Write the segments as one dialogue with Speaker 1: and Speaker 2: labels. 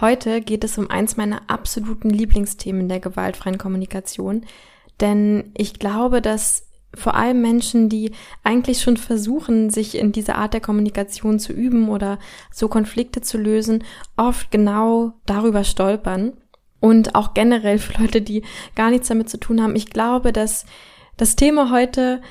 Speaker 1: Heute geht es um eins meiner absoluten Lieblingsthemen der gewaltfreien Kommunikation, denn ich glaube, dass vor allem Menschen, die eigentlich schon versuchen, sich in dieser Art der Kommunikation zu üben oder so Konflikte zu lösen, oft genau darüber stolpern. Und auch generell für Leute, die gar nichts damit zu tun haben. Ich glaube, dass das Thema heute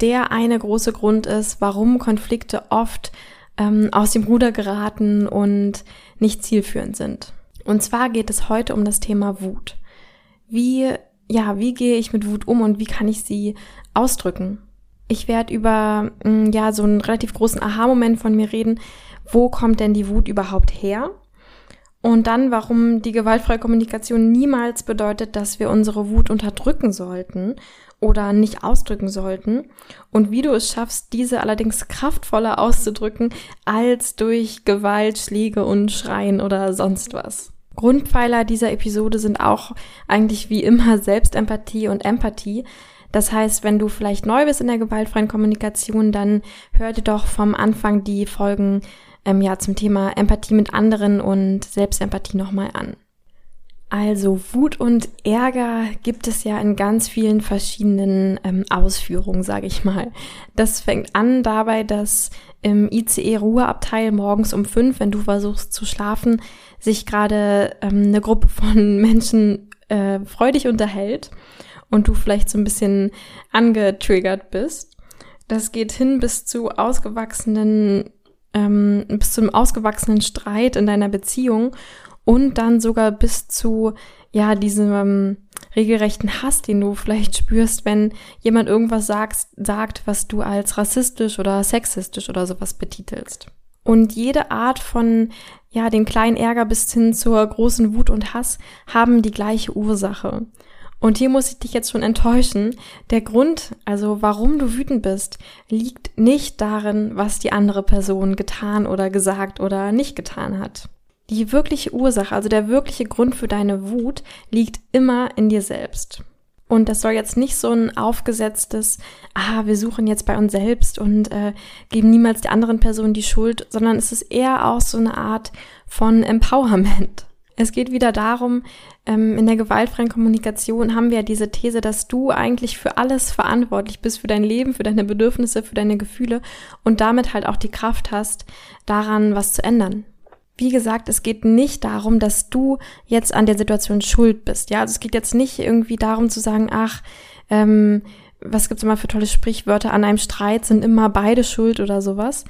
Speaker 1: der eine große Grund ist, warum Konflikte oft ähm, aus dem Ruder geraten und nicht zielführend sind. Und zwar geht es heute um das Thema Wut. Wie, ja, wie gehe ich mit Wut um und wie kann ich sie ausdrücken? Ich werde über, mm, ja, so einen relativ großen Aha-Moment von mir reden. Wo kommt denn die Wut überhaupt her? Und dann, warum die gewaltfreie Kommunikation niemals bedeutet, dass wir unsere Wut unterdrücken sollten oder nicht ausdrücken sollten. Und wie du es schaffst, diese allerdings kraftvoller auszudrücken als durch Gewalt, Schläge und Schreien oder sonst was. Grundpfeiler dieser Episode sind auch eigentlich wie immer Selbstempathie und Empathie. Das heißt, wenn du vielleicht neu bist in der gewaltfreien Kommunikation, dann hör dir doch vom Anfang die Folgen ähm, ja, zum Thema Empathie mit anderen und Selbstempathie nochmal an. Also Wut und Ärger gibt es ja in ganz vielen verschiedenen ähm, Ausführungen, sage ich mal. Das fängt an dabei, dass im ICE-Ruheabteil morgens um fünf, wenn du versuchst zu schlafen, sich gerade ähm, eine Gruppe von Menschen äh, freudig unterhält und du vielleicht so ein bisschen angetriggert bist. Das geht hin bis zu ausgewachsenen ähm, bis zum ausgewachsenen Streit in deiner Beziehung und dann sogar bis zu ja diesem ähm, regelrechten Hass, den du vielleicht spürst, wenn jemand irgendwas sagst, sagt, was du als rassistisch oder sexistisch oder sowas betitelst. Und jede Art von, ja, den kleinen Ärger bis hin zur großen Wut und Hass haben die gleiche Ursache. Und hier muss ich dich jetzt schon enttäuschen. Der Grund, also warum du wütend bist, liegt nicht darin, was die andere Person getan oder gesagt oder nicht getan hat. Die wirkliche Ursache, also der wirkliche Grund für deine Wut, liegt immer in dir selbst. Und das soll jetzt nicht so ein aufgesetztes, ah, wir suchen jetzt bei uns selbst und äh, geben niemals der anderen Person die Schuld, sondern es ist eher auch so eine Art von Empowerment. Es geht wieder darum, ähm, in der gewaltfreien Kommunikation haben wir ja diese These, dass du eigentlich für alles verantwortlich bist, für dein Leben, für deine Bedürfnisse, für deine Gefühle und damit halt auch die Kraft hast, daran was zu ändern. Wie gesagt, es geht nicht darum, dass du jetzt an der Situation schuld bist. Ja, also es geht jetzt nicht irgendwie darum zu sagen, ach, ähm, was gibt's immer für tolle Sprichwörter, an einem Streit sind immer beide schuld oder sowas,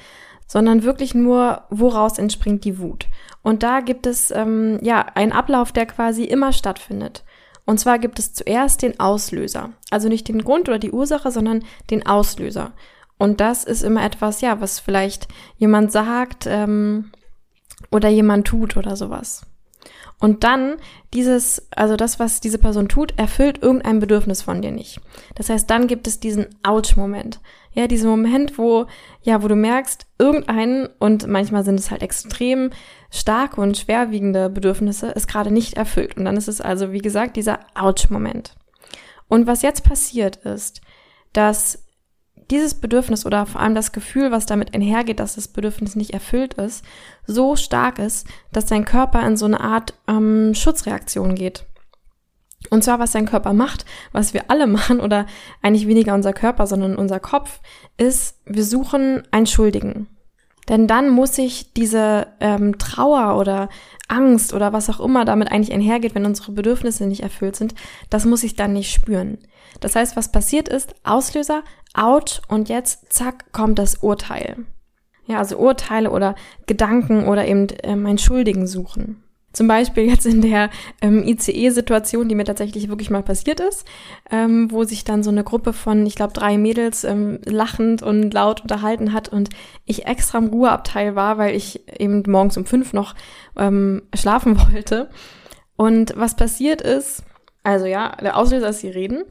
Speaker 1: sondern wirklich nur, woraus entspringt die Wut. Und da gibt es ähm, ja einen Ablauf, der quasi immer stattfindet. Und zwar gibt es zuerst den Auslöser. Also nicht den Grund oder die Ursache, sondern den Auslöser. Und das ist immer etwas, ja, was vielleicht jemand sagt ähm, oder jemand tut oder sowas. Und dann dieses, also das, was diese Person tut, erfüllt irgendein Bedürfnis von dir nicht. Das heißt, dann gibt es diesen Ouch-Moment. Ja, diesen Moment, wo, ja, wo du merkst, irgendein, und manchmal sind es halt extrem starke und schwerwiegende Bedürfnisse, ist gerade nicht erfüllt. Und dann ist es also, wie gesagt, dieser Ouch-Moment. Und was jetzt passiert ist, dass dieses Bedürfnis oder vor allem das Gefühl, was damit einhergeht, dass das Bedürfnis nicht erfüllt ist, so stark ist, dass dein Körper in so eine Art ähm, Schutzreaktion geht. Und zwar, was dein Körper macht, was wir alle machen, oder eigentlich weniger unser Körper, sondern unser Kopf, ist, wir suchen einen Schuldigen. Denn dann muss ich diese ähm, Trauer oder Angst oder was auch immer damit eigentlich einhergeht, wenn unsere Bedürfnisse nicht erfüllt sind, das muss ich dann nicht spüren. Das heißt, was passiert ist, Auslöser, out und jetzt zack kommt das Urteil. Ja, also Urteile oder Gedanken oder eben äh, mein Schuldigen suchen. Zum Beispiel jetzt in der ähm, ICE-Situation, die mir tatsächlich wirklich mal passiert ist, ähm, wo sich dann so eine Gruppe von, ich glaube, drei Mädels ähm, lachend und laut unterhalten hat und ich extra im Ruheabteil war, weil ich eben morgens um fünf noch ähm, schlafen wollte. Und was passiert ist, Also ja, der Auslöser ist sie reden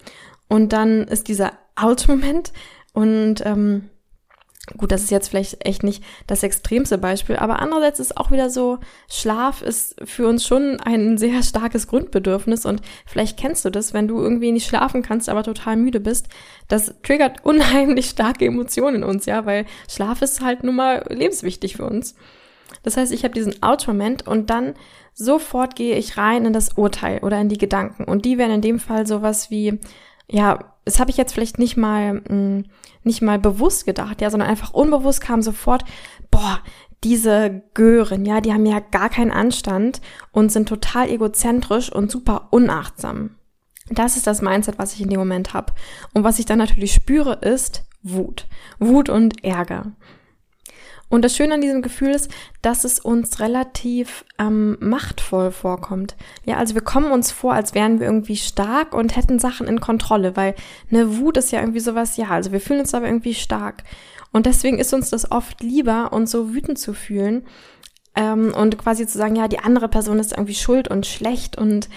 Speaker 1: und dann ist dieser Out-Moment und ähm, gut, das ist jetzt vielleicht echt nicht das extremste Beispiel, aber andererseits ist auch wieder so, Schlaf ist für uns schon ein sehr starkes Grundbedürfnis und vielleicht kennst du das, wenn du irgendwie nicht schlafen kannst, aber total müde bist, das triggert unheimlich starke Emotionen in uns, ja, weil Schlaf ist halt nun mal lebenswichtig für uns. Das heißt, ich habe diesen Out-Moment und dann sofort gehe ich rein in das Urteil oder in die Gedanken. Und die wären in dem Fall sowas wie, ja, das habe ich jetzt vielleicht nicht mal, mh, hm, nicht mal bewusst gedacht, ja, sondern einfach unbewusst kam sofort, boah, diese Gören, ja, die haben ja gar keinen Anstand und sind total egozentrisch und super unachtsam. Das ist das Mindset, was ich in dem Moment habe. Und was ich dann natürlich spüre, ist Wut. Wut und Ärger. Und das Schöne an diesem Gefühl ist, dass es uns relativ ähm, machtvoll vorkommt. Ja, also wir kommen uns vor, als wären wir irgendwie stark und hätten Sachen in Kontrolle, weil eine Wut ist ja irgendwie sowas, ja, also wir fühlen uns aber irgendwie stark. Und deswegen ist uns das oft lieber, uns so wütend zu fühlen ähm, und quasi zu sagen, ja, die andere Person ist irgendwie schuld und schlecht und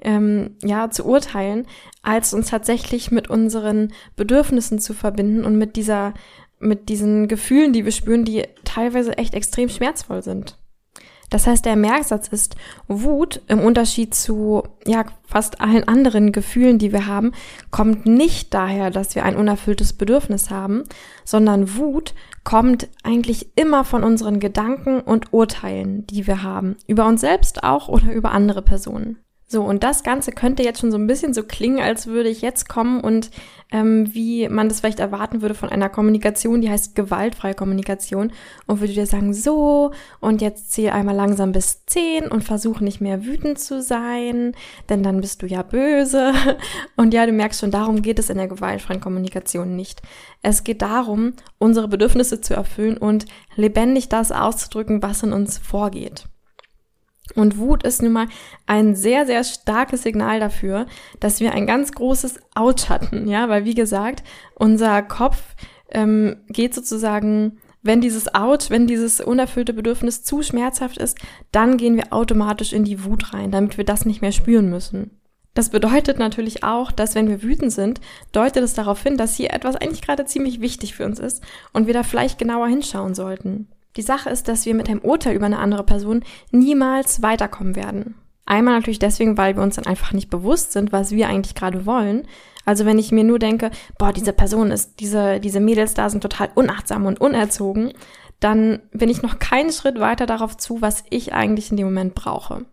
Speaker 1: ähm, ja, zu urteilen, als uns tatsächlich mit unseren Bedürfnissen zu verbinden und mit dieser mit diesen Gefühlen, die wir spüren, die teilweise echt extrem schmerzvoll sind. Das heißt, der Merksatz ist, Wut im Unterschied zu ja fast allen anderen Gefühlen, die wir haben, kommt nicht daher, dass wir ein unerfülltes Bedürfnis haben, sondern Wut kommt eigentlich immer von unseren Gedanken und Urteilen, die wir haben, über uns selbst auch oder über andere Personen. So, und das Ganze könnte jetzt schon so ein bisschen so klingen, als würde ich jetzt kommen und ähm, wie man das vielleicht erwarten würde von einer Kommunikation, die heißt gewaltfreie Kommunikation und würde dir sagen, so, und jetzt zähl einmal langsam bis zehn und versuch nicht mehr wütend zu sein, denn dann bist du ja böse. Und ja, du merkst schon, darum geht es in der gewaltfreien Kommunikation nicht. Es geht darum, unsere Bedürfnisse zu erfüllen und lebendig das auszudrücken, was in uns vorgeht. Und Wut ist nun mal ein sehr, sehr starkes Signal dafür, dass wir ein ganz großes Ouch hatten, ja, weil wie gesagt, unser Kopf ähm, geht sozusagen, wenn dieses Ouch, wenn dieses unerfüllte Bedürfnis zu schmerzhaft ist, dann gehen wir automatisch in die Wut rein, damit wir das nicht mehr spüren müssen. Das bedeutet natürlich auch, dass wenn wir wütend sind, deutet es darauf hin, dass hier etwas eigentlich gerade ziemlich wichtig für uns ist und wir da vielleicht genauer hinschauen sollten. Die Sache ist, dass wir mit einem Urteil über eine andere Person niemals weiterkommen werden. Einmal natürlich deswegen, weil wir uns dann einfach nicht bewusst sind, was wir eigentlich gerade wollen. Also wenn ich mir nur denke, boah, diese Person ist, diese, diese Mädels da sind total unachtsam und unerzogen, dann bin ich noch keinen Schritt weiter darauf zu, was ich eigentlich in dem Moment brauche.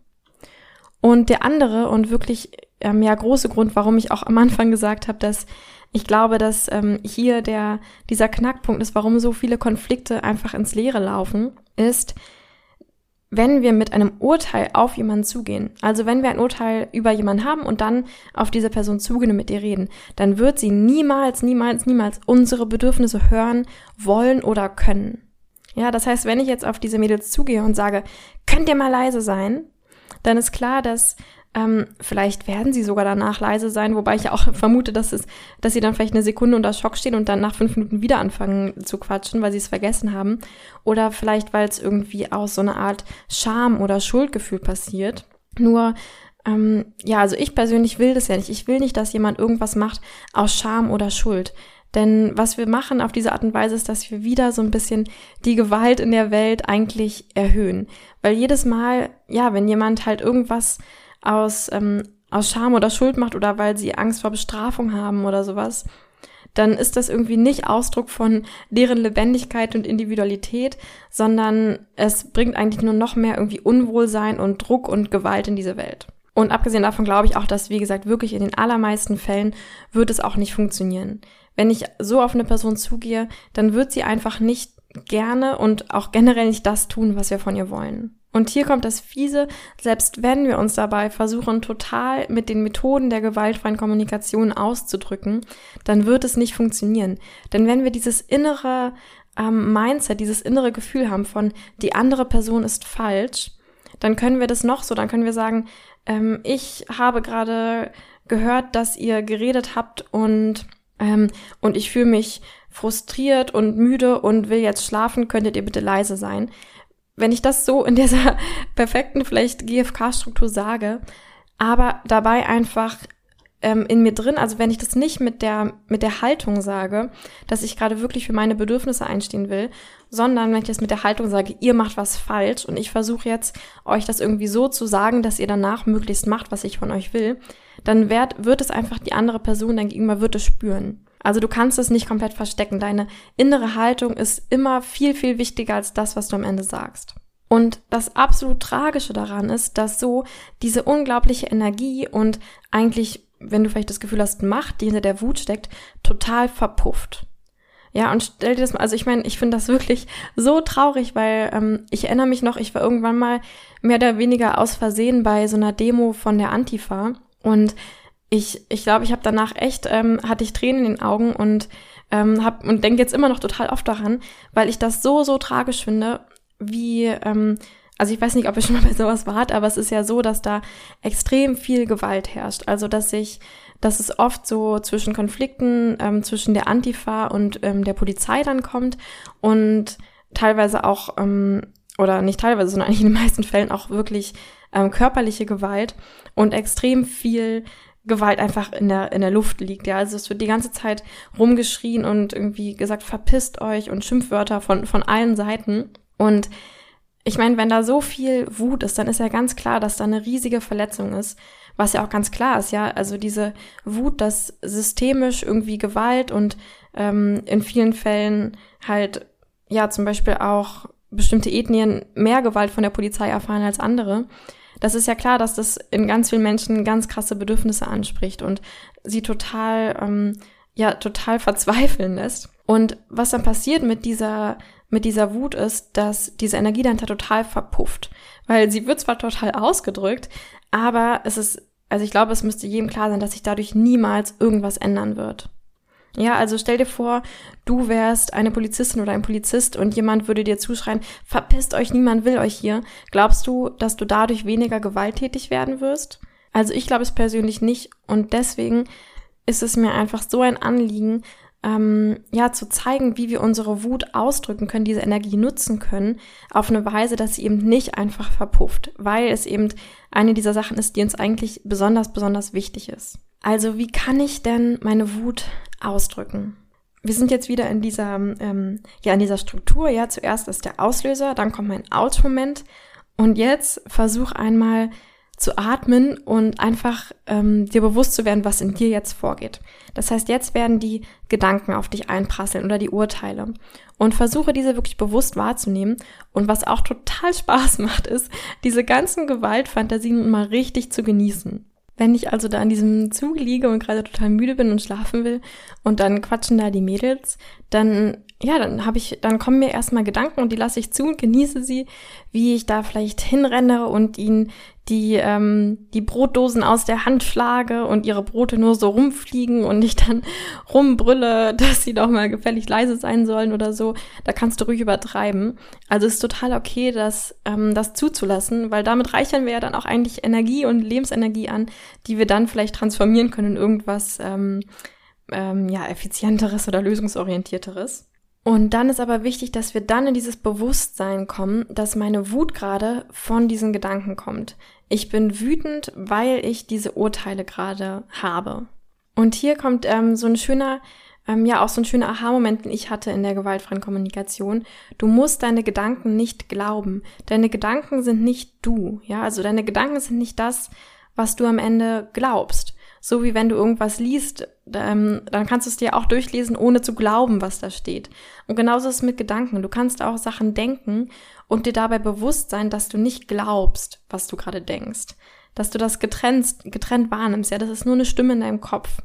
Speaker 1: Und der andere und wirklich ähm, ja große Grund, warum ich auch am Anfang gesagt habe, dass ich glaube, dass ähm, hier der, dieser Knackpunkt ist, warum so viele Konflikte einfach ins Leere laufen, ist, wenn wir mit einem Urteil auf jemanden zugehen, also wenn wir ein Urteil über jemanden haben und dann auf diese Person zugehen und mit ihr reden, dann wird sie niemals, niemals, niemals unsere Bedürfnisse hören, wollen oder können. Ja, das heißt, wenn ich jetzt auf diese Mädels zugehe und sage, könnt ihr mal leise sein, dann ist klar, dass ähm, vielleicht werden sie sogar danach leise sein, wobei ich ja auch vermute, dass es, dass sie dann vielleicht eine Sekunde unter Schock stehen und dann nach fünf Minuten wieder anfangen zu quatschen, weil sie es vergessen haben. Oder vielleicht, weil es irgendwie aus so einer Art Scham oder Schuldgefühl passiert. Nur ähm, ja, also ich persönlich will das ja nicht. Ich will nicht, dass jemand irgendwas macht aus Scham oder Schuld. Denn was wir machen auf diese Art und Weise ist, dass wir wieder so ein bisschen die Gewalt in der Welt eigentlich erhöhen. Weil jedes Mal, ja, wenn jemand halt irgendwas aus, ähm, aus Scham oder Schuld macht oder weil sie Angst vor Bestrafung haben oder sowas, dann ist das irgendwie nicht Ausdruck von deren Lebendigkeit und Individualität, sondern es bringt eigentlich nur noch mehr irgendwie Unwohlsein und Druck und Gewalt in diese Welt. Und abgesehen davon glaube ich auch, dass, wie gesagt, wirklich in den allermeisten Fällen wird es auch nicht funktionieren. Wenn ich so auf eine Person zugehe, dann wird sie einfach nicht gerne und auch generell nicht das tun, was wir von ihr wollen. Und hier kommt das Fiese, selbst wenn wir uns dabei versuchen, total mit den Methoden der gewaltfreien Kommunikation auszudrücken, dann wird es nicht funktionieren. Denn wenn wir dieses innere ähm, Mindset, dieses innere Gefühl haben von, die andere Person ist falsch, dann können wir das noch so, dann können wir sagen, ähm, ich habe gerade gehört, dass ihr geredet habt und, ähm, und ich fühle mich frustriert und müde und will jetzt schlafen, könntet ihr bitte leise sein wenn ich das so in dieser perfekten vielleicht GFK-Struktur sage, aber dabei einfach ähm, in mir drin, also wenn ich das nicht mit der, mit der Haltung sage, dass ich gerade wirklich für meine Bedürfnisse einstehen will, sondern wenn ich das mit der Haltung sage, ihr macht was falsch und ich versuche jetzt euch das irgendwie so zu sagen, dass ihr danach möglichst macht, was ich von euch will, dann wird, wird es einfach die andere Person dann gegenüber wird es spüren. Also du kannst es nicht komplett verstecken. Deine innere Haltung ist immer viel, viel wichtiger als das, was du am Ende sagst. Und das absolut Tragische daran ist, dass so diese unglaubliche Energie und eigentlich wenn du vielleicht das Gefühl hast, Macht, die hinter der Wut steckt, total verpufft. Ja, und stell dir das mal, also ich meine, ich finde das wirklich so traurig, weil ähm, ich erinnere mich noch, ich war irgendwann mal mehr oder weniger aus Versehen bei so einer Demo von der Antifa und ich ich glaube, ich habe danach echt ähm, hatte ich Tränen in den Augen und ähm, hab und denke jetzt immer noch total oft daran, weil ich das so so tragisch finde, wie ähm, also ich weiß nicht, ob ihr schon mal bei sowas wart, aber es ist ja so, dass da extrem viel Gewalt herrscht. Also dass sich, dass es oft so zwischen Konflikten ähm, zwischen der Antifa und ähm, der Polizei dann kommt und teilweise auch ähm, oder nicht teilweise, sondern eigentlich in den meisten Fällen auch wirklich ähm, körperliche Gewalt und extrem viel Gewalt einfach in der, in der Luft liegt. Ja, also es wird die ganze Zeit rumgeschrien und irgendwie gesagt, verpisst euch und Schimpfwörter von, von allen Seiten. Und ich meine, wenn da so viel Wut ist, dann ist ja ganz klar, dass da eine riesige Verletzung ist. Was ja auch ganz klar ist, ja. Also diese Wut, dass systemisch irgendwie Gewalt und ähm, in vielen Fällen halt, ja, zum Beispiel auch bestimmte Ethnien mehr Gewalt von der Polizei erfahren als andere. Das ist ja klar, dass das in ganz vielen Menschen ganz krasse Bedürfnisse anspricht und sie total, ähm, ja, total verzweifeln lässt. Und was dann passiert mit dieser mit dieser Wut ist, dass diese Energie dahinter total verpufft. Weil sie wird zwar total ausgedrückt, aber es ist, also ich glaube, es müsste jedem klar sein, dass sich dadurch niemals irgendwas ändern wird. Ja, also stell dir vor, du wärst eine Polizistin oder ein Polizist und jemand würde dir zuschreien, verpisst euch, niemand will euch hier. Glaubst du, dass du dadurch weniger gewalttätig werden wirst? Also ich glaube es persönlich nicht und deswegen ist es mir einfach so ein Anliegen, ähm, ja, zu zeigen, wie wir unsere Wut ausdrücken können, diese Energie nutzen können, auf eine Weise, dass sie eben nicht einfach verpufft, weil es eben eine dieser Sachen ist, die uns eigentlich besonders, besonders wichtig ist. Also, wie kann ich denn meine Wut ausdrücken? Wir sind jetzt wieder in dieser, ähm, ja, in dieser Struktur. Ja, zuerst ist der Auslöser, dann kommt mein Out-Moment und jetzt versuch einmal zu atmen und einfach ähm, dir bewusst zu werden, was in dir jetzt vorgeht. Das heißt, jetzt werden die Gedanken auf dich einprasseln oder die Urteile. Und versuche diese wirklich bewusst wahrzunehmen. Und was auch total Spaß macht, ist, diese ganzen Gewaltfantasien mal richtig zu genießen. Wenn ich also da an diesem Zug liege und gerade total müde bin und schlafen will und dann quatschen da die Mädels, dann ja, dann habe ich, dann kommen mir erstmal Gedanken und die lasse ich zu und genieße sie, wie ich da vielleicht hinrenne und ihnen die, ähm, die Brotdosen aus der Hand schlage und ihre Brote nur so rumfliegen und ich dann rumbrülle, dass sie doch mal gefällig leise sein sollen oder so. Da kannst du ruhig übertreiben. Also ist total okay, das, ähm, das zuzulassen, weil damit reichern wir ja dann auch eigentlich Energie und Lebensenergie an, die wir dann vielleicht transformieren können in irgendwas ähm, ähm, ja, effizienteres oder lösungsorientierteres. Und dann ist aber wichtig, dass wir dann in dieses Bewusstsein kommen, dass meine Wut gerade von diesen Gedanken kommt. Ich bin wütend, weil ich diese Urteile gerade habe. Und hier kommt ähm, so ein schöner, ähm, ja auch so ein schöner Aha-Moment, den ich hatte in der gewaltfreien Kommunikation. Du musst deine Gedanken nicht glauben. Deine Gedanken sind nicht du. Ja, also deine Gedanken sind nicht das, was du am Ende glaubst. So wie wenn du irgendwas liest, ähm, dann kannst du es dir auch durchlesen, ohne zu glauben, was da steht. Und genauso ist es mit Gedanken. Du kannst auch Sachen denken und dir dabei bewusst sein, dass du nicht glaubst, was du gerade denkst. Dass du das getrennt, getrennt wahrnimmst. Ja, das ist nur eine Stimme in deinem Kopf.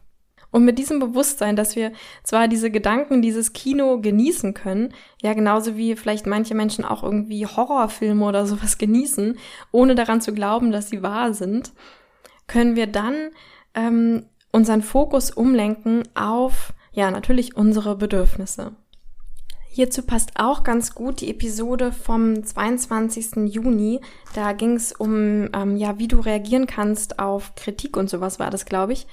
Speaker 1: Und mit diesem Bewusstsein, dass wir zwar diese Gedanken, dieses Kino genießen können, ja genauso wie vielleicht manche Menschen auch irgendwie Horrorfilme oder sowas genießen, ohne daran zu glauben, dass sie wahr sind, können wir dann ähm, unseren Fokus umlenken auf, ja, natürlich unsere Bedürfnisse. Hierzu passt auch ganz gut die Episode vom 22. Juni. Da ging es um, ähm, ja, wie du reagieren kannst auf Kritik und sowas war das, glaube ich.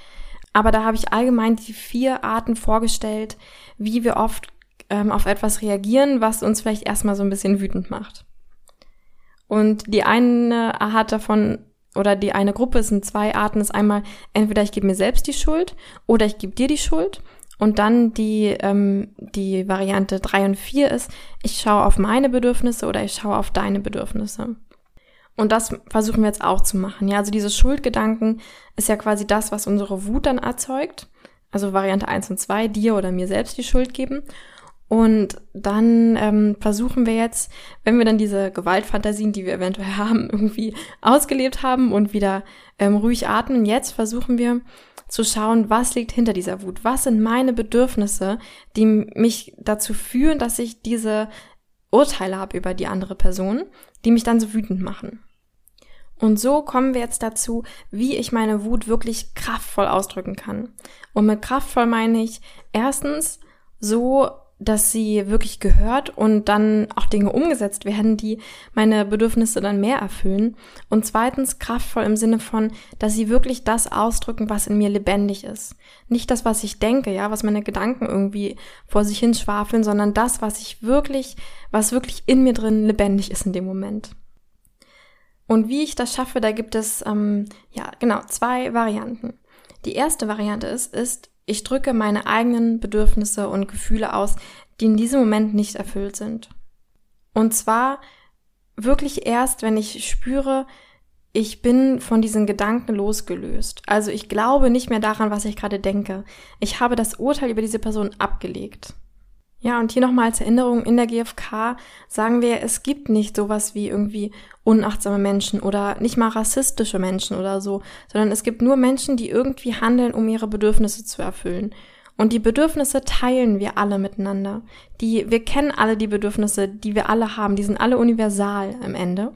Speaker 1: Aber da habe ich allgemein die vier Arten vorgestellt, wie wir oft ähm, auf etwas reagieren, was uns vielleicht erstmal so ein bisschen wütend macht. Und die eine Art davon oder die eine Gruppe, sind zwei Arten, ist einmal entweder ich gebe mir selbst die Schuld oder ich gebe dir die Schuld. Und dann die, ähm, die Variante drei und vier ist, ich schaue auf meine Bedürfnisse oder ich schaue auf deine Bedürfnisse. Und das versuchen wir jetzt auch zu machen. Ja, also diese Schuldgedanken ist ja quasi das, was unsere Wut dann erzeugt. Also Variante eins und zwei, dir oder mir selbst die Schuld geben. Und dann ähm, versuchen wir jetzt, wenn wir dann diese Gewaltfantasien, die wir eventuell haben, irgendwie ausgelebt haben und wieder ähm, ruhig atmen, jetzt versuchen wir zu schauen, was liegt hinter dieser Wut, was sind meine Bedürfnisse, die mich dazu führen, dass ich diese Urteile habe über die andere Person, die mich dann so wütend machen. Und so kommen wir jetzt dazu, wie ich meine Wut wirklich kraftvoll ausdrücken kann. Und mit kraftvoll meine ich erstens so dass sie wirklich gehört und dann auch Dinge umgesetzt werden, die meine Bedürfnisse dann mehr erfüllen. Und zweitens kraftvoll im Sinne von, dass sie wirklich das ausdrücken, was in mir lebendig ist. Nicht das, was ich denke, ja, was meine Gedanken irgendwie vor sich hin schwafeln, sondern das, was ich wirklich, was wirklich in mir drin lebendig ist in dem Moment. Und wie ich das schaffe, da gibt es, ähm, ja, genau, zwei Varianten. Die erste Variante ist, ist, ich drücke meine eigenen Bedürfnisse und Gefühle aus, die in diesem Moment nicht erfüllt sind. Und zwar wirklich erst, wenn ich spüre, ich bin von diesen Gedanken losgelöst. Also ich glaube nicht mehr daran, was ich gerade denke. Ich habe das Urteil über diese Person abgelegt. Ja, und hier nochmal als Erinnerung, in der GfK sagen wir, es gibt nicht sowas wie irgendwie unachtsame Menschen oder nicht mal rassistische Menschen oder so, sondern es gibt nur Menschen, die irgendwie handeln, um ihre Bedürfnisse zu erfüllen. Und die Bedürfnisse teilen wir alle miteinander. Die, wir kennen alle die Bedürfnisse, die wir alle haben. Die sind alle universal am Ende.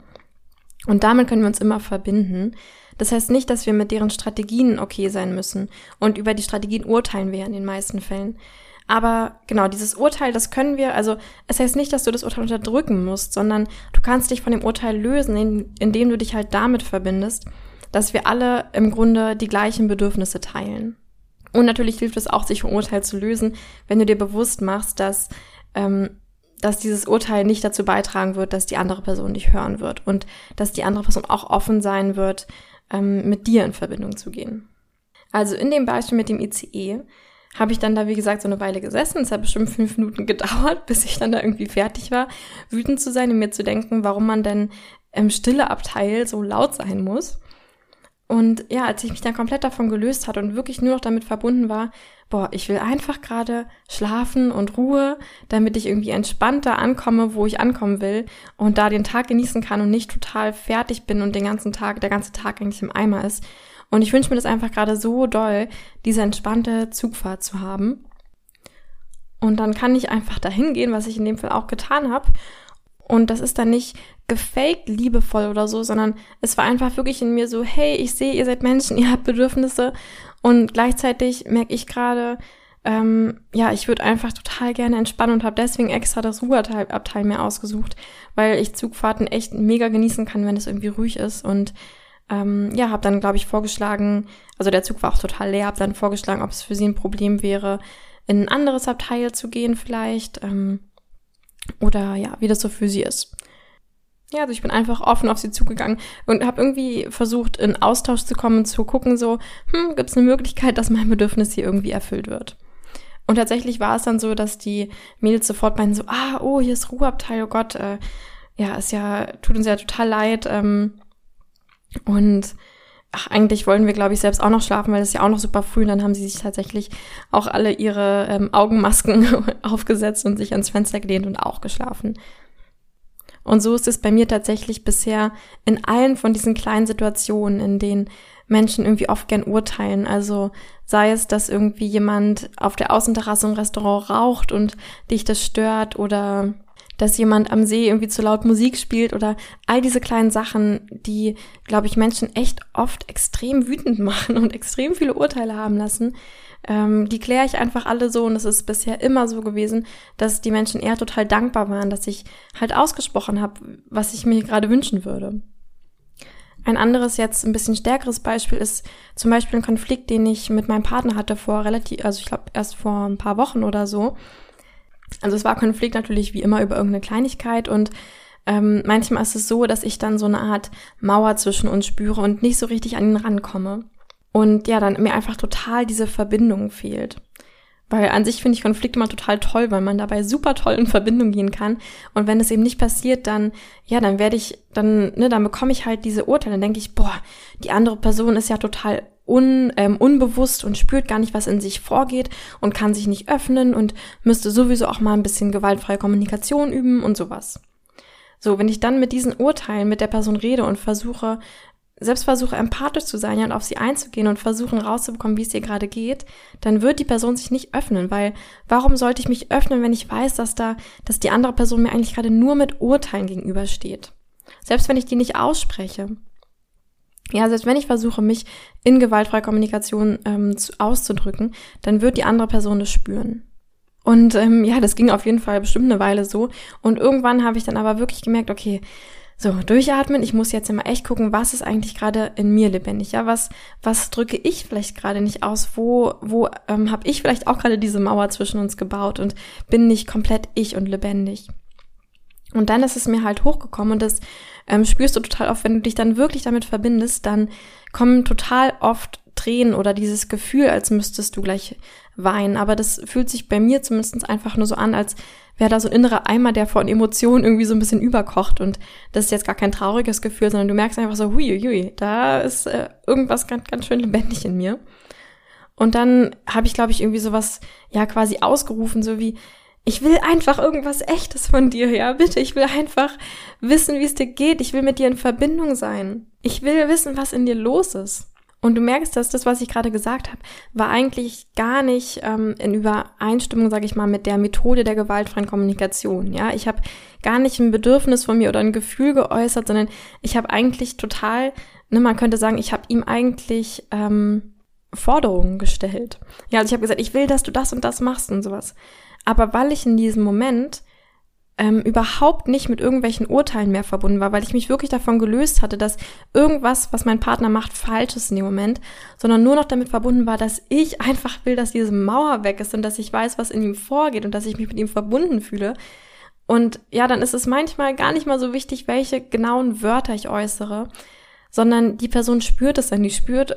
Speaker 1: Und damit können wir uns immer verbinden. Das heißt nicht, dass wir mit deren Strategien okay sein müssen. Und über die Strategien urteilen wir in den meisten Fällen. Aber genau, dieses Urteil, das können wir, also es heißt nicht, dass du das Urteil unterdrücken musst, sondern du kannst dich von dem Urteil lösen, indem du dich halt damit verbindest, dass wir alle im Grunde die gleichen Bedürfnisse teilen. Und natürlich hilft es auch, sich vom Urteil zu lösen, wenn du dir bewusst machst, dass, ähm, dass dieses Urteil nicht dazu beitragen wird, dass die andere Person dich hören wird und dass die andere Person auch offen sein wird, ähm, mit dir in Verbindung zu gehen. Also in dem Beispiel mit dem ICE habe ich dann da, wie gesagt, so eine Weile gesessen. Es hat bestimmt fünf Minuten gedauert, bis ich dann da irgendwie fertig war, wütend zu sein und mir zu denken, warum man denn im Stilleabteil so laut sein muss. Und ja, als ich mich dann komplett davon gelöst hatte und wirklich nur noch damit verbunden war, boah, ich will einfach gerade schlafen und Ruhe, damit ich irgendwie entspannter ankomme, wo ich ankommen will und da den Tag genießen kann und nicht total fertig bin und den ganzen Tag, der ganze Tag eigentlich im Eimer ist, und ich wünsche mir das einfach gerade so doll, diese entspannte Zugfahrt zu haben. Und dann kann ich einfach dahin gehen, was ich in dem Fall auch getan habe. Und das ist dann nicht gefaked liebevoll oder so, sondern es war einfach wirklich in mir so, hey, ich sehe, ihr seid Menschen, ihr habt Bedürfnisse. Und gleichzeitig merke ich gerade, ähm, ja, ich würde einfach total gerne entspannen und habe deswegen extra das Ruheabteil mir ausgesucht, weil ich Zugfahrten echt mega genießen kann, wenn es irgendwie ruhig ist. Und ähm, ja, habe dann, glaube ich, vorgeschlagen, also der Zug war auch total leer, habe dann vorgeschlagen, ob es für sie ein Problem wäre, in ein anderes Abteil zu gehen vielleicht. Ähm, oder ja, wie das so für sie ist. Ja, also ich bin einfach offen auf sie zugegangen und habe irgendwie versucht, in Austausch zu kommen zu gucken, so, hm, gibt es eine Möglichkeit, dass mein Bedürfnis hier irgendwie erfüllt wird. Und tatsächlich war es dann so, dass die Mädels sofort meinen so, ah, oh, hier ist Ruheabteil, oh Gott, äh, ja, ist ja, tut uns ja total leid, ähm, und ach, eigentlich wollen wir, glaube ich, selbst auch noch schlafen, weil es ja auch noch super früh. Und dann haben sie sich tatsächlich auch alle ihre ähm, Augenmasken aufgesetzt und sich ans Fenster gelehnt und auch geschlafen. Und so ist es bei mir tatsächlich bisher in allen von diesen kleinen Situationen, in denen Menschen irgendwie oft gern urteilen. Also sei es, dass irgendwie jemand auf der Außenterrasse im Restaurant raucht und dich das stört oder dass jemand am See irgendwie zu laut Musik spielt oder all diese kleinen Sachen, die, glaube ich, Menschen echt oft extrem wütend machen und extrem viele Urteile haben lassen, ähm, die kläre ich einfach alle so und es ist bisher immer so gewesen, dass die Menschen eher total dankbar waren, dass ich halt ausgesprochen habe, was ich mir gerade wünschen würde. Ein anderes jetzt ein bisschen stärkeres Beispiel ist zum Beispiel ein Konflikt, den ich mit meinem Partner hatte vor relativ, also ich glaube erst vor ein paar Wochen oder so. Also es war Konflikt natürlich wie immer über irgendeine Kleinigkeit und ähm, manchmal ist es so, dass ich dann so eine Art Mauer zwischen uns spüre und nicht so richtig an ihn rankomme. Und ja, dann mir einfach total diese Verbindung fehlt. Weil an sich finde ich Konflikte immer total toll, weil man dabei super toll in Verbindung gehen kann. Und wenn es eben nicht passiert, dann, ja, dann werde ich, dann, ne, dann bekomme ich halt diese Urteile. Dann denke ich, boah, die andere Person ist ja total un, ähm, unbewusst und spürt gar nicht, was in sich vorgeht und kann sich nicht öffnen und müsste sowieso auch mal ein bisschen gewaltfreie Kommunikation üben und sowas. So, wenn ich dann mit diesen Urteilen mit der Person rede und versuche, selbst versuche empathisch zu sein ja, und auf sie einzugehen und versuchen rauszubekommen, wie es ihr gerade geht, dann wird die Person sich nicht öffnen, weil warum sollte ich mich öffnen, wenn ich weiß, dass da, dass die andere Person mir eigentlich gerade nur mit Urteilen gegenübersteht? Selbst wenn ich die nicht ausspreche. Ja, selbst wenn ich versuche, mich in gewaltfreier Kommunikation ähm, zu, auszudrücken, dann wird die andere Person das spüren. Und ähm, ja, das ging auf jeden Fall bestimmt eine Weile so. Und irgendwann habe ich dann aber wirklich gemerkt, okay, so, durchatmen. Ich muss jetzt immer echt gucken, was ist eigentlich gerade in mir lebendig? Ja, was, was drücke ich vielleicht gerade nicht aus? Wo, wo ähm, habe ich vielleicht auch gerade diese Mauer zwischen uns gebaut und bin nicht komplett ich und lebendig? Und dann ist es mir halt hochgekommen und das ähm, spürst du total oft, wenn du dich dann wirklich damit verbindest, dann kommen total oft Tränen oder dieses Gefühl, als müsstest du gleich weinen. Aber das fühlt sich bei mir zumindest einfach nur so an, als wäre da so ein innerer Eimer, der von Emotionen irgendwie so ein bisschen überkocht. Und das ist jetzt gar kein trauriges Gefühl, sondern du merkst einfach so, hui, hui, da ist äh, irgendwas ganz, ganz schön lebendig in mir. Und dann habe ich, glaube ich, irgendwie sowas, ja, quasi ausgerufen, so wie, ich will einfach irgendwas Echtes von dir, ja, bitte. Ich will einfach wissen, wie es dir geht. Ich will mit dir in Verbindung sein. Ich will wissen, was in dir los ist. Und du merkst, dass das, was ich gerade gesagt habe, war eigentlich gar nicht ähm, in Übereinstimmung, sage ich mal, mit der Methode der gewaltfreien Kommunikation. Ja, ich habe gar nicht ein Bedürfnis von mir oder ein Gefühl geäußert, sondern ich habe eigentlich total, ne, man könnte sagen, ich habe ihm eigentlich ähm, Forderungen gestellt. Ja, also ich habe gesagt, ich will, dass du das und das machst und sowas. Aber weil ich in diesem Moment ähm, überhaupt nicht mit irgendwelchen Urteilen mehr verbunden war, weil ich mich wirklich davon gelöst hatte, dass irgendwas, was mein Partner macht, falsch ist in dem Moment, sondern nur noch damit verbunden war, dass ich einfach will, dass diese Mauer weg ist und dass ich weiß, was in ihm vorgeht und dass ich mich mit ihm verbunden fühle. Und ja, dann ist es manchmal gar nicht mal so wichtig, welche genauen Wörter ich äußere, sondern die Person spürt es dann, die spürt,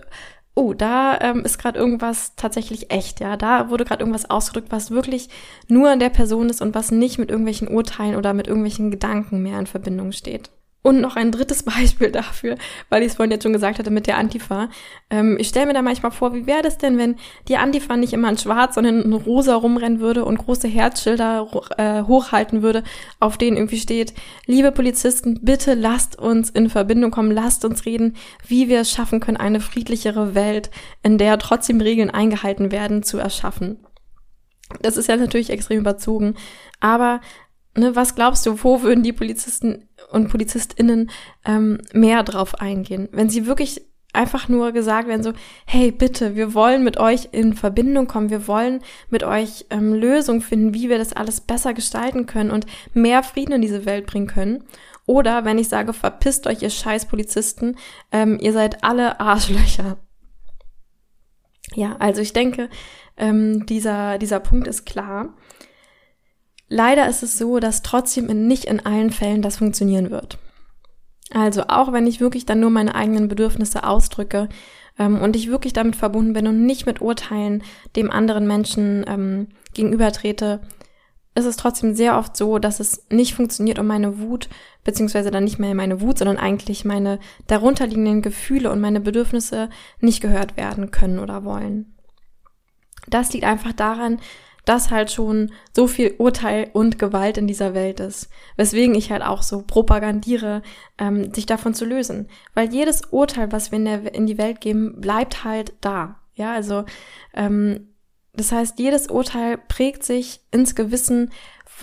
Speaker 1: oh, da ähm, ist gerade irgendwas tatsächlich echt, ja, da wurde gerade irgendwas ausgedrückt, was wirklich nur an der Person ist und was nicht mit irgendwelchen Urteilen oder mit irgendwelchen Gedanken mehr in Verbindung steht. Und noch ein drittes Beispiel dafür, weil ich es vorhin jetzt schon gesagt hatte mit der Antifa. Ähm, ich stelle mir da manchmal vor, wie wäre das denn, wenn die Antifa nicht immer in schwarz, sondern in rosa rumrennen würde und große Herzschilder äh, hochhalten würde, auf denen irgendwie steht, liebe Polizisten, bitte lasst uns in Verbindung kommen, lasst uns reden, wie wir es schaffen können, eine friedlichere Welt, in der trotzdem Regeln eingehalten werden, zu erschaffen. Das ist ja natürlich extrem überzogen, aber ne, was glaubst du, wo würden die Polizisten und PolizistInnen ähm, mehr drauf eingehen? Wenn sie wirklich einfach nur gesagt werden so, hey, bitte, wir wollen mit euch in Verbindung kommen, wir wollen mit euch ähm, Lösungen finden, wie wir das alles besser gestalten können und mehr Frieden in diese Welt bringen können. Oder wenn ich sage, verpisst euch, ihr scheiß Polizisten, ähm, ihr seid alle Arschlöcher. Ja, also ich denke, ähm, dieser, dieser Punkt ist klar. Leider ist es so, dass trotzdem in, nicht in allen Fällen das funktionieren wird. Also auch wenn ich wirklich dann nur meine eigenen Bedürfnisse ausdrücke ähm, und ich wirklich damit verbunden bin und nicht mit Urteilen dem anderen Menschen ähm, gegenübertrete, ist es trotzdem sehr oft so, dass es nicht funktioniert und meine Wut, beziehungsweise dann nicht mehr meine Wut, sondern eigentlich meine darunterliegenden Gefühle und meine Bedürfnisse nicht gehört werden können oder wollen. Das liegt einfach daran, dass halt schon so viel Urteil und Gewalt in dieser Welt ist. Weswegen ich halt auch so propagandiere, ähm, sich davon zu lösen. Weil jedes Urteil, was wir in, der, in die Welt geben, bleibt halt da. Ja, also ähm, das heißt, jedes Urteil prägt sich ins Gewissen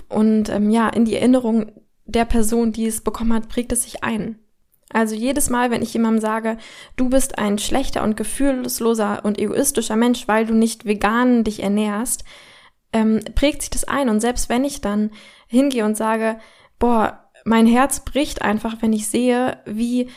Speaker 1: und ähm, ja, in die Erinnerung der Person, die es bekommen hat, prägt es sich ein. Also jedes Mal, wenn ich jemandem sage, du bist ein schlechter und gefühlsloser und egoistischer Mensch, weil du nicht vegan dich ernährst, ähm, prägt sich das ein. Und selbst wenn ich dann hingehe und sage, boah, mein Herz bricht einfach, wenn ich sehe, wie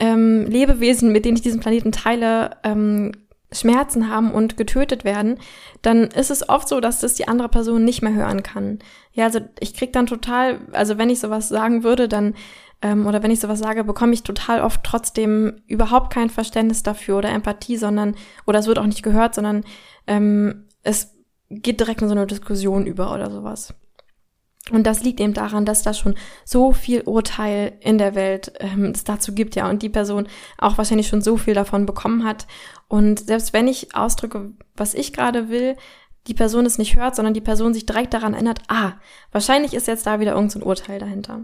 Speaker 1: ähm, Lebewesen, mit denen ich diesen Planeten teile, ähm, Schmerzen haben und getötet werden, dann ist es oft so, dass das die andere Person nicht mehr hören kann. Ja, also ich krieg dann total, also wenn ich sowas sagen würde, dann ähm, oder wenn ich sowas sage, bekomme ich total oft trotzdem überhaupt kein Verständnis dafür oder Empathie, sondern oder es wird auch nicht gehört, sondern ähm, es geht direkt in so eine Diskussion über oder sowas. Und das liegt eben daran, dass da schon so viel Urteil in der Welt ähm, es dazu gibt, ja, und die Person auch wahrscheinlich schon so viel davon bekommen hat. Und selbst wenn ich ausdrücke, was ich gerade will, die Person es nicht hört, sondern die Person sich direkt daran erinnert, ah, wahrscheinlich ist jetzt da wieder irgendein so Urteil dahinter.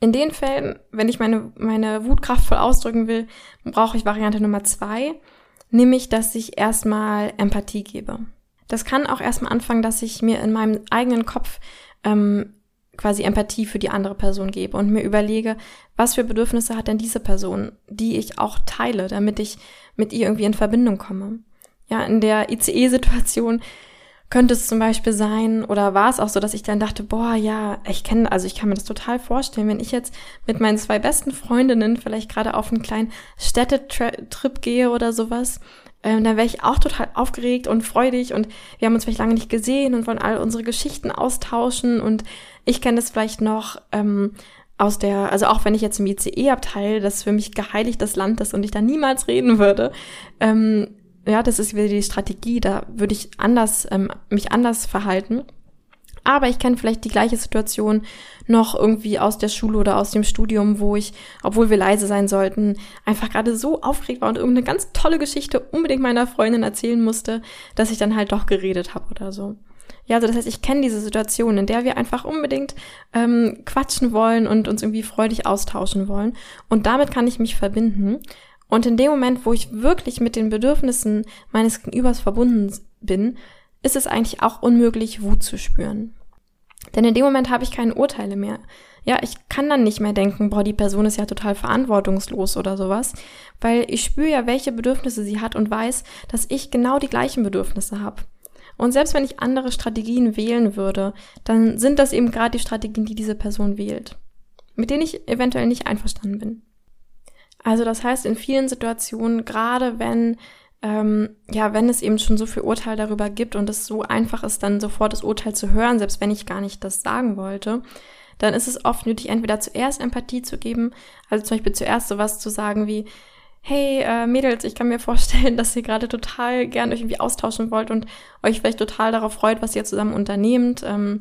Speaker 1: In den Fällen, wenn ich meine, meine Wut kraftvoll ausdrücken will, brauche ich Variante Nummer zwei, nämlich, dass ich erstmal Empathie gebe. Das kann auch erstmal anfangen, dass ich mir in meinem eigenen Kopf ähm, quasi Empathie für die andere Person gebe und mir überlege, was für Bedürfnisse hat denn diese Person, die ich auch teile, damit ich mit ihr irgendwie in Verbindung komme. Ja, in der ICE-Situation könnte es zum Beispiel sein, oder war es auch so, dass ich dann dachte, boah, ja, ich kenne, also ich kann mir das total vorstellen, wenn ich jetzt mit meinen zwei besten Freundinnen vielleicht gerade auf einen kleinen Städtetrip gehe oder sowas, ähm, dann wäre ich auch total aufgeregt und freudig und wir haben uns vielleicht lange nicht gesehen und wollen all unsere Geschichten austauschen und ich kenne das vielleicht noch ähm, aus der, also auch wenn ich jetzt im ICE-Abteil, das für mich geheiligt das Land ist und ich da niemals reden würde, ähm, ja, das ist wieder die Strategie, da würde ich anders, ähm, mich anders verhalten. Aber ich kenne vielleicht die gleiche Situation noch irgendwie aus der Schule oder aus dem Studium, wo ich, obwohl wir leise sein sollten, einfach gerade so aufgeregt war und irgendeine ganz tolle Geschichte unbedingt meiner Freundin erzählen musste, dass ich dann halt doch geredet habe oder so. Ja, also das heißt, ich kenne diese Situation, in der wir einfach unbedingt ähm, quatschen wollen und uns irgendwie freudig austauschen wollen. Und damit kann ich mich verbinden. Und in dem Moment, wo ich wirklich mit den Bedürfnissen meines Gegenübers verbunden bin, ist es eigentlich auch unmöglich, Wut zu spüren. Denn in dem Moment habe ich keine Urteile mehr. Ja, ich kann dann nicht mehr denken, boah, die Person ist ja total verantwortungslos oder sowas, weil ich spüre ja, welche Bedürfnisse sie hat und weiß, dass ich genau die gleichen Bedürfnisse habe. Und selbst wenn ich andere Strategien wählen würde, dann sind das eben gerade die Strategien, die diese Person wählt, mit denen ich eventuell nicht einverstanden bin. Also das heißt, in vielen Situationen, gerade wenn ähm, ja, wenn es eben schon so viel Urteil darüber gibt und es so einfach ist, dann sofort das Urteil zu hören, selbst wenn ich gar nicht das sagen wollte, dann ist es oft nötig, entweder zuerst Empathie zu geben, also zum Beispiel zuerst sowas zu sagen wie, hey äh, Mädels, ich kann mir vorstellen, dass ihr gerade total gern euch irgendwie austauschen wollt und euch vielleicht total darauf freut, was ihr zusammen unternehmt. Ähm,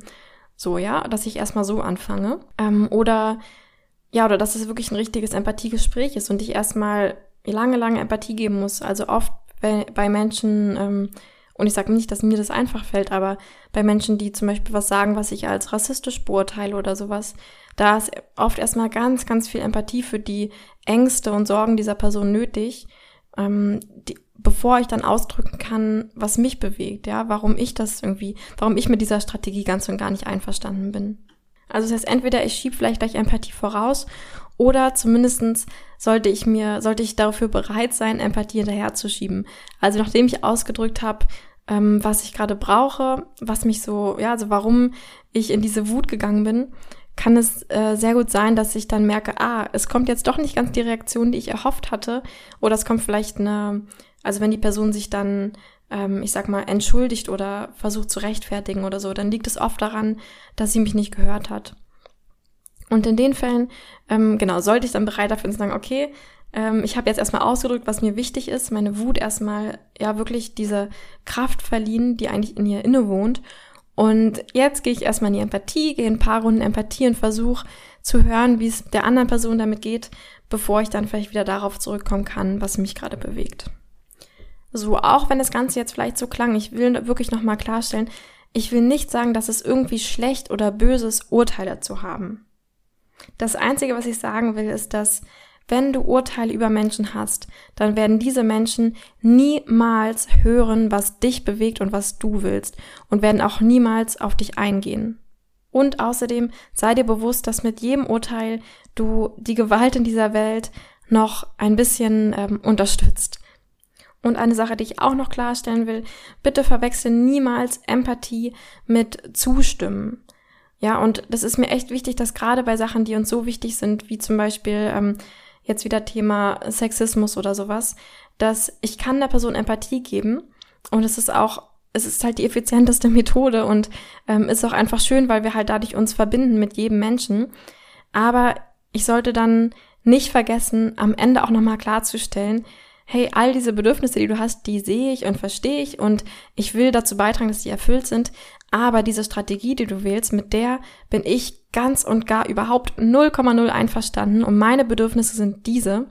Speaker 1: so, ja, dass ich erstmal so anfange. Ähm, oder ja, oder dass es wirklich ein richtiges Empathiegespräch ist und ich erstmal lange, lange Empathie geben muss. Also oft bei, bei Menschen, ähm, und ich sage nicht, dass mir das einfach fällt, aber bei Menschen, die zum Beispiel was sagen, was ich als rassistisch beurteile oder sowas, da ist oft erstmal ganz, ganz viel Empathie für die Ängste und Sorgen dieser Person nötig, ähm, die, bevor ich dann ausdrücken kann, was mich bewegt, ja, warum ich das irgendwie, warum ich mit dieser Strategie ganz und gar nicht einverstanden bin. Also das heißt, entweder ich schiebe vielleicht gleich Empathie voraus oder zumindestens sollte ich mir, sollte ich dafür bereit sein, Empathie hinterherzuschieben. Also nachdem ich ausgedrückt habe, ähm, was ich gerade brauche, was mich so, ja, also warum ich in diese Wut gegangen bin, kann es äh, sehr gut sein, dass ich dann merke, ah, es kommt jetzt doch nicht ganz die Reaktion, die ich erhofft hatte, oder es kommt vielleicht eine, also wenn die Person sich dann ähm, ich sag mal, entschuldigt oder versucht zu rechtfertigen oder so, dann liegt es oft daran, dass sie mich nicht gehört hat. Und in den Fällen, ähm, genau, sollte ich dann bereit dafür zu sagen, okay, ähm, ich habe jetzt erstmal ausgedrückt, was mir wichtig ist, meine Wut erstmal, ja, wirklich diese Kraft verliehen, die eigentlich in ihr inne wohnt. Und jetzt gehe ich erstmal in die Empathie, gehe ein paar Runden Empathie und versuche zu hören, wie es der anderen Person damit geht, bevor ich dann vielleicht wieder darauf zurückkommen kann, was mich gerade bewegt. So, auch wenn das Ganze jetzt vielleicht so klang, ich will wirklich nochmal klarstellen, ich will nicht sagen, dass es irgendwie schlecht oder böses Urteile zu haben. Das Einzige, was ich sagen will, ist, dass wenn du Urteile über Menschen hast, dann werden diese Menschen niemals hören, was dich bewegt und was du willst und werden auch niemals auf dich eingehen. Und außerdem sei dir bewusst, dass mit jedem Urteil du die Gewalt in dieser Welt noch ein bisschen ähm, unterstützt. Und eine Sache, die ich auch noch klarstellen will, bitte verwechsel niemals Empathie mit Zustimmen. Ja, und das ist mir echt wichtig, dass gerade bei Sachen, die uns so wichtig sind, wie zum Beispiel ähm, jetzt wieder Thema Sexismus oder sowas, dass ich kann der Person Empathie geben und es ist auch, es ist halt die effizienteste Methode und ähm, ist auch einfach schön, weil wir halt dadurch uns verbinden mit jedem Menschen. Aber ich sollte dann nicht vergessen, am Ende auch nochmal klarzustellen, hey, all diese Bedürfnisse, die du hast, die sehe ich und verstehe ich und ich will dazu beitragen, dass die erfüllt sind. Aber diese Strategie, die du wählst, mit der bin ich ganz und gar überhaupt 0,0 einverstanden und meine Bedürfnisse sind diese.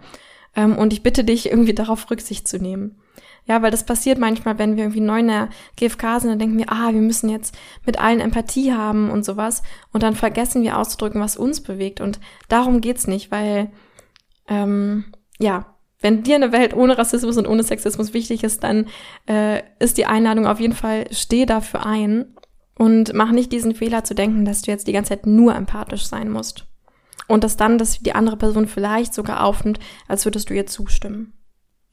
Speaker 1: Ähm, und ich bitte dich, irgendwie darauf Rücksicht zu nehmen. Ja, weil das passiert manchmal, wenn wir irgendwie neu in der GfK sind, dann denken wir, ah, wir müssen jetzt mit allen Empathie haben und sowas. Und dann vergessen wir auszudrücken, was uns bewegt. Und darum geht's nicht, weil, ähm, ja, wenn dir eine Welt ohne Rassismus und ohne Sexismus wichtig ist, dann äh, ist die Einladung auf jeden Fall, steh dafür ein und mach nicht diesen Fehler zu denken, dass du jetzt die ganze Zeit nur empathisch sein musst. Und dass dann dass die andere Person vielleicht sogar aufnimmt, als würdest du ihr zustimmen.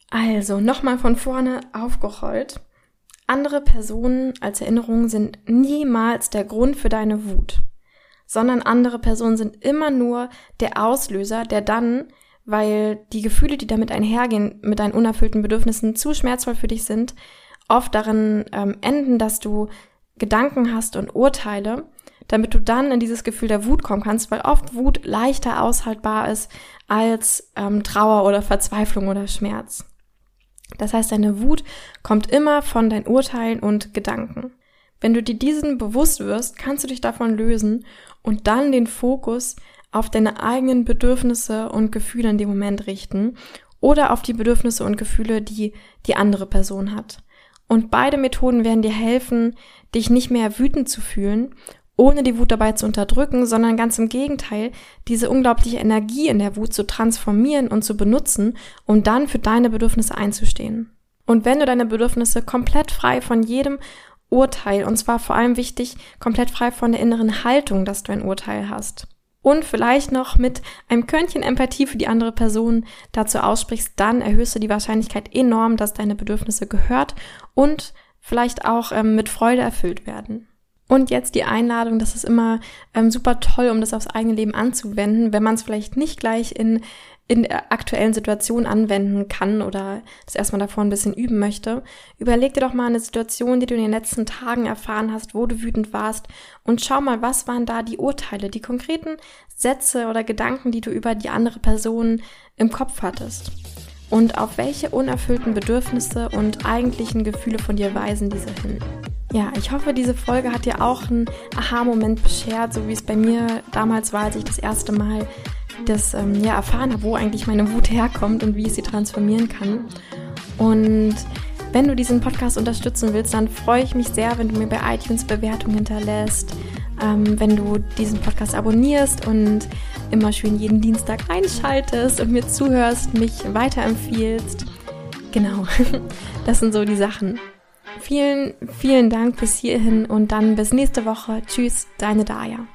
Speaker 1: Also, nochmal von vorne aufgerollt. Andere Personen als Erinnerung sind niemals der Grund für deine Wut, sondern andere Personen sind immer nur der Auslöser, der dann weil die Gefühle, die damit einhergehen, mit deinen unerfüllten Bedürfnissen zu schmerzvoll für dich sind, oft darin ähm, enden, dass du Gedanken hast und Urteile, damit du dann in dieses Gefühl der Wut kommen kannst, weil oft Wut leichter aushaltbar ist als ähm, Trauer oder Verzweiflung oder Schmerz. Das heißt, deine Wut kommt immer von deinen Urteilen und Gedanken. Wenn du dir diesen bewusst wirst, kannst du dich davon lösen und dann den Fokus auf deine eigenen Bedürfnisse und Gefühle in dem Moment richten oder auf die Bedürfnisse und Gefühle, die die andere Person hat. Und beide Methoden werden dir helfen, dich nicht mehr wütend zu fühlen, ohne die Wut dabei zu unterdrücken, sondern ganz im Gegenteil, diese unglaubliche Energie in der Wut zu transformieren und zu benutzen, um dann für deine Bedürfnisse einzustehen. Und wenn du deine Bedürfnisse komplett frei von jedem Urteil, und zwar vor allem wichtig, komplett frei von der inneren Haltung, dass du ein Urteil hast, und vielleicht noch mit einem Körnchen Empathie für die andere Person dazu aussprichst, dann erhöhst du die Wahrscheinlichkeit enorm, dass deine Bedürfnisse gehört und vielleicht auch ähm, mit Freude erfüllt werden. Und jetzt die Einladung, das ist immer ähm, super toll, um das aufs eigene Leben anzuwenden, wenn man es vielleicht nicht gleich in in der aktuellen Situation anwenden kann oder das erstmal davor ein bisschen üben möchte, überleg dir doch mal eine Situation, die du in den letzten Tagen erfahren hast, wo du wütend warst und schau mal, was waren da die Urteile, die konkreten Sätze oder Gedanken, die du über die andere Person im Kopf hattest. Und auf welche unerfüllten Bedürfnisse und eigentlichen Gefühle von dir weisen diese hin? Ja, ich hoffe, diese Folge hat dir auch einen Aha-Moment beschert, so wie es bei mir damals war, als ich das erste Mal das ähm, ja, erfahren habe, wo eigentlich meine Wut herkommt und wie ich sie transformieren kann. Und wenn du diesen Podcast unterstützen willst, dann freue ich mich sehr, wenn du mir bei iTunes Bewertungen hinterlässt, ähm, wenn du diesen Podcast abonnierst und immer schön jeden Dienstag einschaltest und mir zuhörst, mich weiterempfiehlst. Genau, das sind so die Sachen. Vielen, vielen Dank bis hierhin und dann bis nächste Woche. Tschüss, deine Daya.